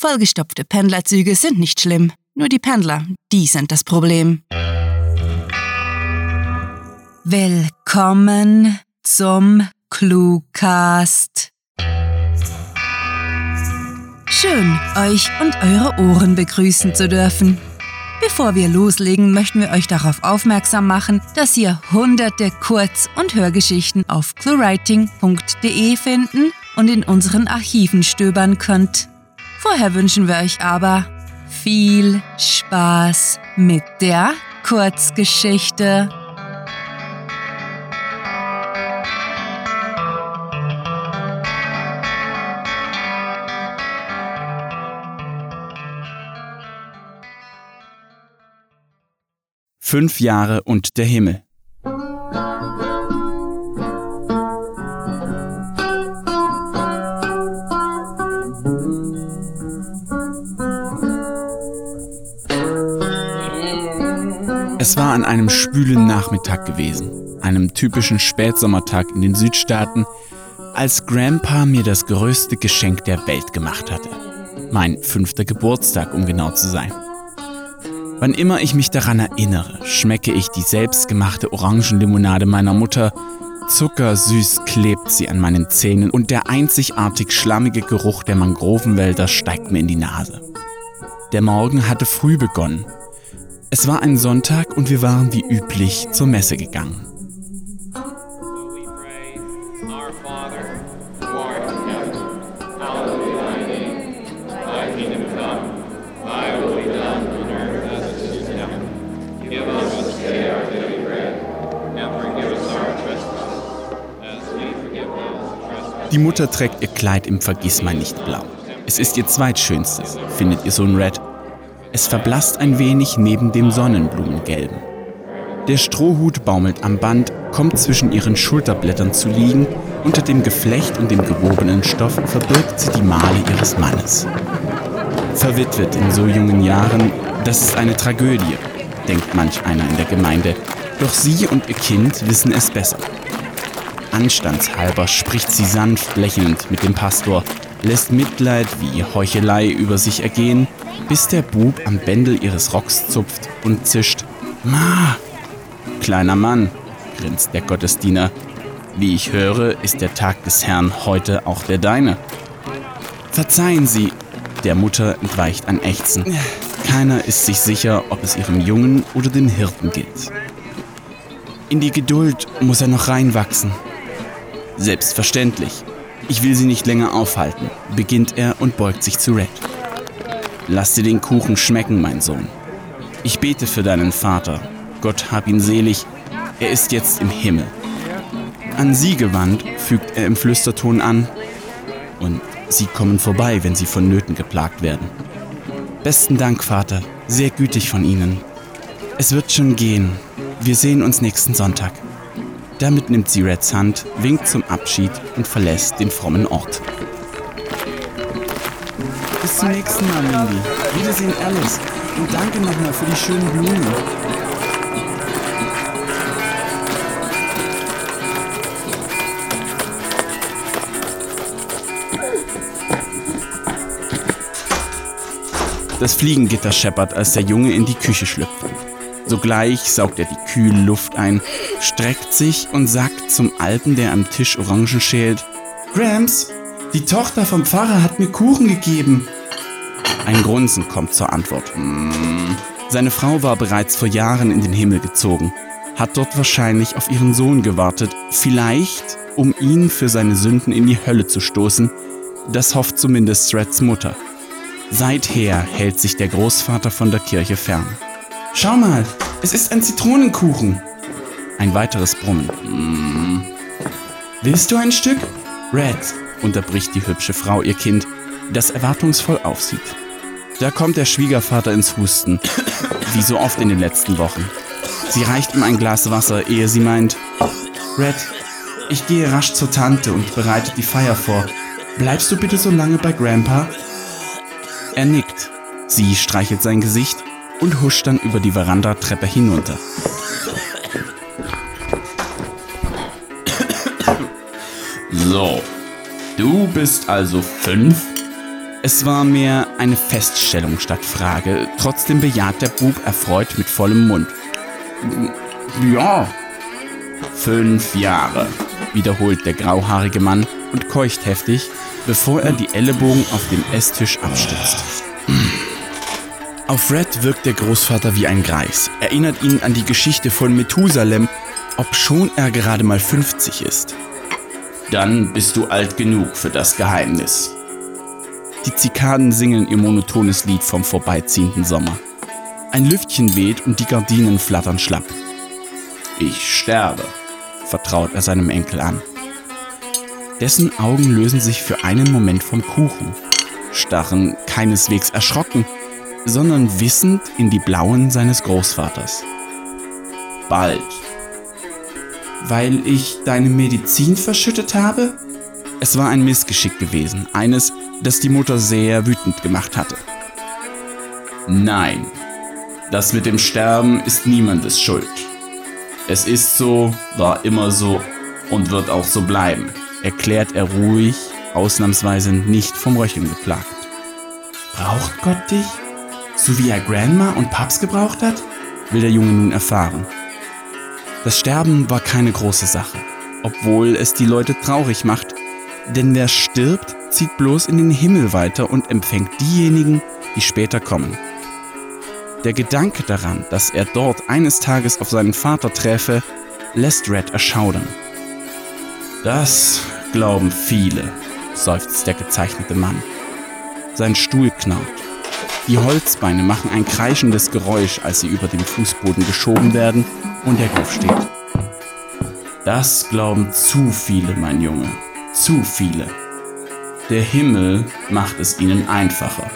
Vollgestopfte Pendlerzüge sind nicht schlimm. Nur die Pendler, die sind das Problem. Willkommen zum Cluecast. Schön, euch und eure Ohren begrüßen zu dürfen. Bevor wir loslegen, möchten wir euch darauf aufmerksam machen, dass ihr hunderte Kurz- und Hörgeschichten auf cluewriting.de finden und in unseren Archiven stöbern könnt. Vorher wünschen wir euch aber viel Spaß mit der Kurzgeschichte. Fünf Jahre und der Himmel. War an einem schwülen Nachmittag gewesen, einem typischen Spätsommertag in den Südstaaten, als Grandpa mir das größte Geschenk der Welt gemacht hatte. Mein fünfter Geburtstag, um genau zu sein. Wann immer ich mich daran erinnere, schmecke ich die selbstgemachte Orangenlimonade meiner Mutter. Zuckersüß klebt sie an meinen Zähnen und der einzigartig schlammige Geruch der Mangrovenwälder steigt mir in die Nase. Der Morgen hatte früh begonnen. Es war ein Sonntag und wir waren wie üblich zur Messe gegangen. Die Mutter trägt ihr Kleid im Vergissmeinnicht blau. Es ist ihr zweitschönstes, findet ihr Sohn Red. Es verblasst ein wenig neben dem Sonnenblumengelben. Der Strohhut baumelt am Band, kommt zwischen ihren Schulterblättern zu liegen. Unter dem Geflecht und dem gewobenen Stoff verbirgt sie die Male ihres Mannes. Verwitwet in so jungen Jahren, das ist eine Tragödie, denkt manch einer in der Gemeinde. Doch sie und ihr Kind wissen es besser. Anstandshalber spricht sie sanft lächelnd mit dem Pastor, lässt Mitleid wie Heuchelei über sich ergehen, bis der Bub am Bändel ihres Rocks zupft und zischt. Ma! Kleiner Mann, grinst der Gottesdiener. Wie ich höre, ist der Tag des Herrn heute auch der deine. Verzeihen Sie, der Mutter entweicht ein Ächzen. Keiner ist sich sicher, ob es ihrem Jungen oder dem Hirten gilt. In die Geduld muss er noch reinwachsen. Selbstverständlich. Ich will sie nicht länger aufhalten, beginnt er und beugt sich zu Red. Lass dir den Kuchen schmecken, mein Sohn. Ich bete für deinen Vater. Gott hab ihn selig. Er ist jetzt im Himmel. An sie gewandt, fügt er im Flüsterton an. Und sie kommen vorbei, wenn sie von Nöten geplagt werden. Besten Dank, Vater. Sehr gütig von Ihnen. Es wird schon gehen. Wir sehen uns nächsten Sonntag. Damit nimmt sie Reds Hand, winkt zum Abschied und verlässt den frommen Ort. Bis zum nächsten Mal, Mindy. Wiedersehen, Alice. Und danke nochmal für die schönen Blumen. Das Fliegengitter scheppert, als der Junge in die Küche schlüpft. Sogleich saugt er die kühle Luft ein, streckt sich und sagt zum Alten, der am Tisch Orangen schält: Grams, die Tochter vom Pfarrer hat mir Kuchen gegeben. Ein Grunzen kommt zur Antwort. Mm. Seine Frau war bereits vor Jahren in den Himmel gezogen, hat dort wahrscheinlich auf ihren Sohn gewartet, vielleicht um ihn für seine Sünden in die Hölle zu stoßen. Das hofft zumindest Threads Mutter. Seither hält sich der Großvater von der Kirche fern. Schau mal, es ist ein Zitronenkuchen. Ein weiteres Brummen. Mm. Willst du ein Stück? Red, unterbricht die hübsche Frau ihr Kind, das erwartungsvoll aufsieht. Da kommt der Schwiegervater ins Husten, wie so oft in den letzten Wochen. Sie reicht ihm ein Glas Wasser, ehe sie meint, Red, ich gehe rasch zur Tante und bereite die Feier vor. Bleibst du bitte so lange bei Grandpa? Er nickt. Sie streichelt sein Gesicht und huscht dann über die Verandatreppe hinunter. So, du bist also fünf? Es war mehr eine Feststellung statt Frage. Trotzdem bejaht der Bub erfreut mit vollem Mund. Ja. Fünf Jahre, wiederholt der grauhaarige Mann und keucht heftig, bevor er die Ellenbogen auf dem Esstisch abstützt. Auf Red wirkt der Großvater wie ein Greis, erinnert ihn an die Geschichte von Methusalem, obschon er gerade mal 50 ist. Dann bist du alt genug für das Geheimnis. Die Zikaden singen ihr monotones Lied vom vorbeiziehenden Sommer. Ein Lüftchen weht und die Gardinen flattern schlapp. Ich sterbe, vertraut er seinem Enkel an. Dessen Augen lösen sich für einen Moment vom Kuchen, starren keineswegs erschrocken, sondern wissend in die blauen seines Großvaters. Bald. Weil ich deine Medizin verschüttet habe? Es war ein Missgeschick gewesen, eines, das die Mutter sehr wütend gemacht hatte. Nein, das mit dem Sterben ist niemandes Schuld. Es ist so, war immer so und wird auch so bleiben, erklärt er ruhig, ausnahmsweise nicht vom Röcheln geplagt. Braucht Gott dich? So wie er Grandma und Paps gebraucht hat? will der Junge nun erfahren. Das Sterben war keine große Sache, obwohl es die Leute traurig macht, denn wer stirbt, zieht bloß in den Himmel weiter und empfängt diejenigen, die später kommen. Der Gedanke daran, dass er dort eines Tages auf seinen Vater träfe, lässt Red erschaudern. Das glauben viele, seufzt der gezeichnete Mann. Sein Stuhl knarrt. Die Holzbeine machen ein kreischendes Geräusch, als sie über den Fußboden geschoben werden und er aufsteht. Das glauben zu viele, mein Junge, zu viele. Der Himmel macht es ihnen einfacher.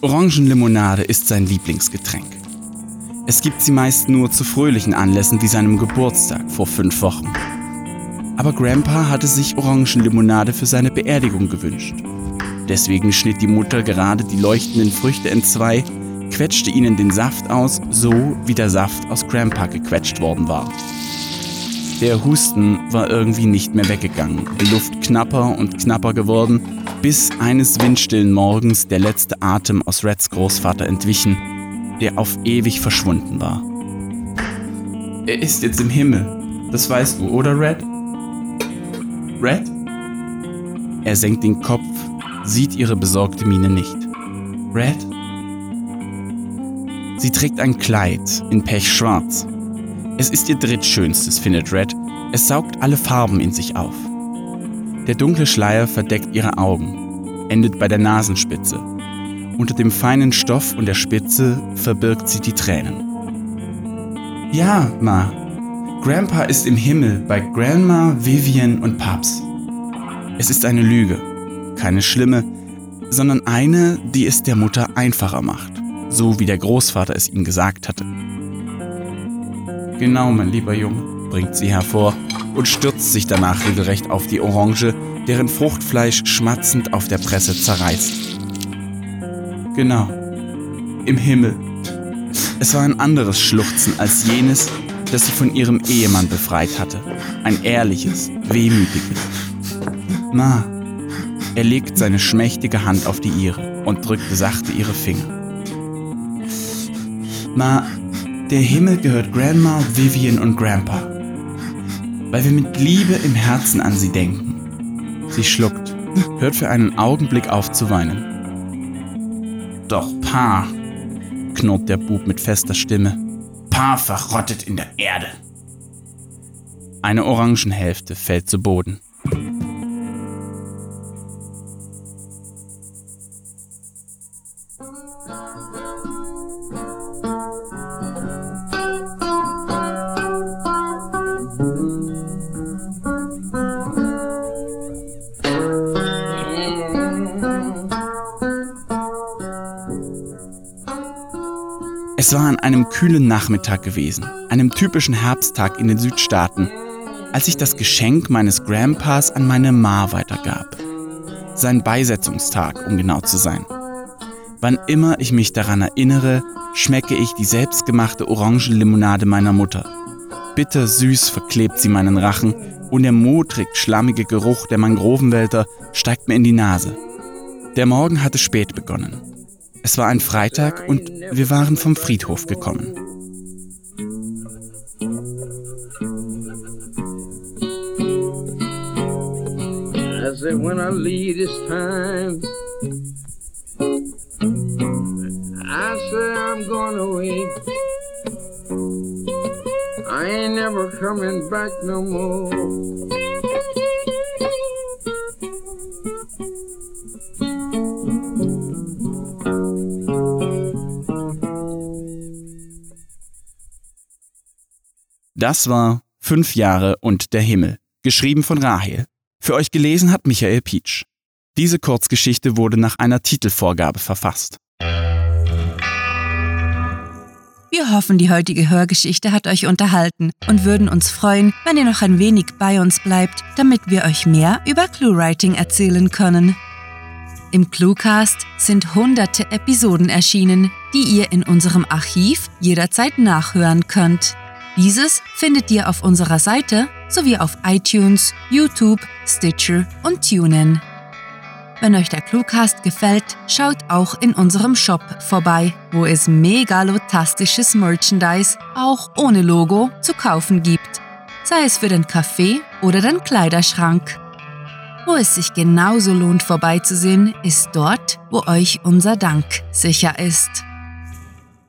Orangenlimonade ist sein Lieblingsgetränk. Es gibt sie meist nur zu fröhlichen Anlässen wie seinem Geburtstag vor fünf Wochen. Aber Grandpa hatte sich Orangenlimonade für seine Beerdigung gewünscht. Deswegen schnitt die Mutter gerade die leuchtenden Früchte entzwei, quetschte ihnen den Saft aus, so wie der Saft aus Grandpa gequetscht worden war. Der Husten war irgendwie nicht mehr weggegangen, die Luft knapper und knapper geworden, bis eines windstillen Morgens der letzte Atem aus Reds Großvater entwichen, der auf ewig verschwunden war. Er ist jetzt im Himmel, das weißt du, oder Red? Red? Er senkt den Kopf, sieht ihre besorgte Miene nicht. Red? Sie trägt ein Kleid in Pechschwarz. Es ist ihr drittschönstes, findet Red. Es saugt alle Farben in sich auf. Der dunkle Schleier verdeckt ihre Augen, endet bei der Nasenspitze. Unter dem feinen Stoff und der Spitze verbirgt sie die Tränen. Ja, Ma. Grandpa ist im Himmel bei Grandma, Vivian und Paps. Es ist eine Lüge. Keine schlimme, sondern eine, die es der Mutter einfacher macht. So wie der Großvater es ihm gesagt hatte. Genau, mein lieber Junge, bringt sie hervor und stürzt sich danach regelrecht auf die Orange, deren Fruchtfleisch schmatzend auf der Presse zerreißt. Genau, im Himmel. Es war ein anderes Schluchzen als jenes, das sie von ihrem Ehemann befreit hatte. Ein ehrliches, wehmütiges. Ma, er legt seine schmächtige Hand auf die ihre und drückt sachte ihre Finger. Ma, der Himmel gehört Grandma, Vivian und Grandpa weil wir mit Liebe im Herzen an sie denken. Sie schluckt, hört für einen Augenblick auf zu weinen. Doch Pa, knurrt der Bub mit fester Stimme, Pa verrottet in der Erde. Eine Orangenhälfte fällt zu Boden. Es war an einem kühlen Nachmittag gewesen, einem typischen Herbsttag in den Südstaaten, als ich das Geschenk meines Grandpas an meine Ma weitergab. sein Beisetzungstag, um genau zu sein. Wann immer ich mich daran erinnere, schmecke ich die selbstgemachte Orangenlimonade meiner Mutter. Bitter süß verklebt sie meinen Rachen und der modrig schlammige Geruch der Mangrovenwälder steigt mir in die Nase. Der Morgen hatte spät begonnen. Es war ein Freitag und wir waren vom Friedhof gekommen. I ain't never coming back no more. Das war Fünf Jahre und der Himmel, geschrieben von Rahel. Für euch gelesen hat Michael Pietsch. Diese Kurzgeschichte wurde nach einer Titelvorgabe verfasst. Wir hoffen, die heutige Hörgeschichte hat euch unterhalten und würden uns freuen, wenn ihr noch ein wenig bei uns bleibt, damit wir euch mehr über ClueWriting erzählen können. Im Cluecast sind hunderte Episoden erschienen, die ihr in unserem Archiv jederzeit nachhören könnt. Dieses findet ihr auf unserer Seite sowie auf iTunes, YouTube, Stitcher und TuneIn. Wenn euch der Cluecast gefällt, schaut auch in unserem Shop vorbei, wo es megalotastisches Merchandise auch ohne Logo zu kaufen gibt, sei es für den Kaffee oder den Kleiderschrank. Wo es sich genauso lohnt vorbeizusehen, ist dort, wo euch unser Dank sicher ist.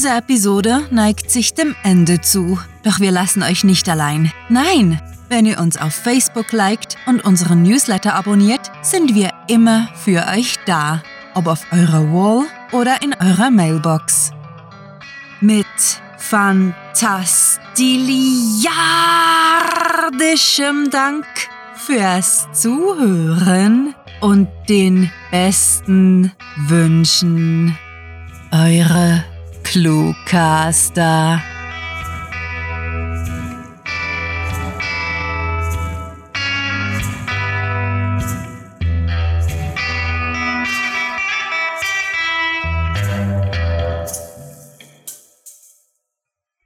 Diese Episode neigt sich dem Ende zu. Doch wir lassen euch nicht allein. Nein! Wenn ihr uns auf Facebook liked und unseren Newsletter abonniert, sind wir immer für euch da. Ob auf eurer Wall oder in eurer Mailbox. Mit fantastiliardischem Dank fürs Zuhören und den besten Wünschen. Eure Cluecaster.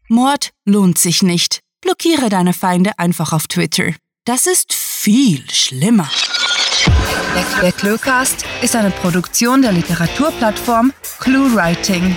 Mord lohnt sich nicht. Blockiere deine Feinde einfach auf Twitter. Das ist viel schlimmer. Der Cluecast ist eine Produktion der Literaturplattform ClueWriting.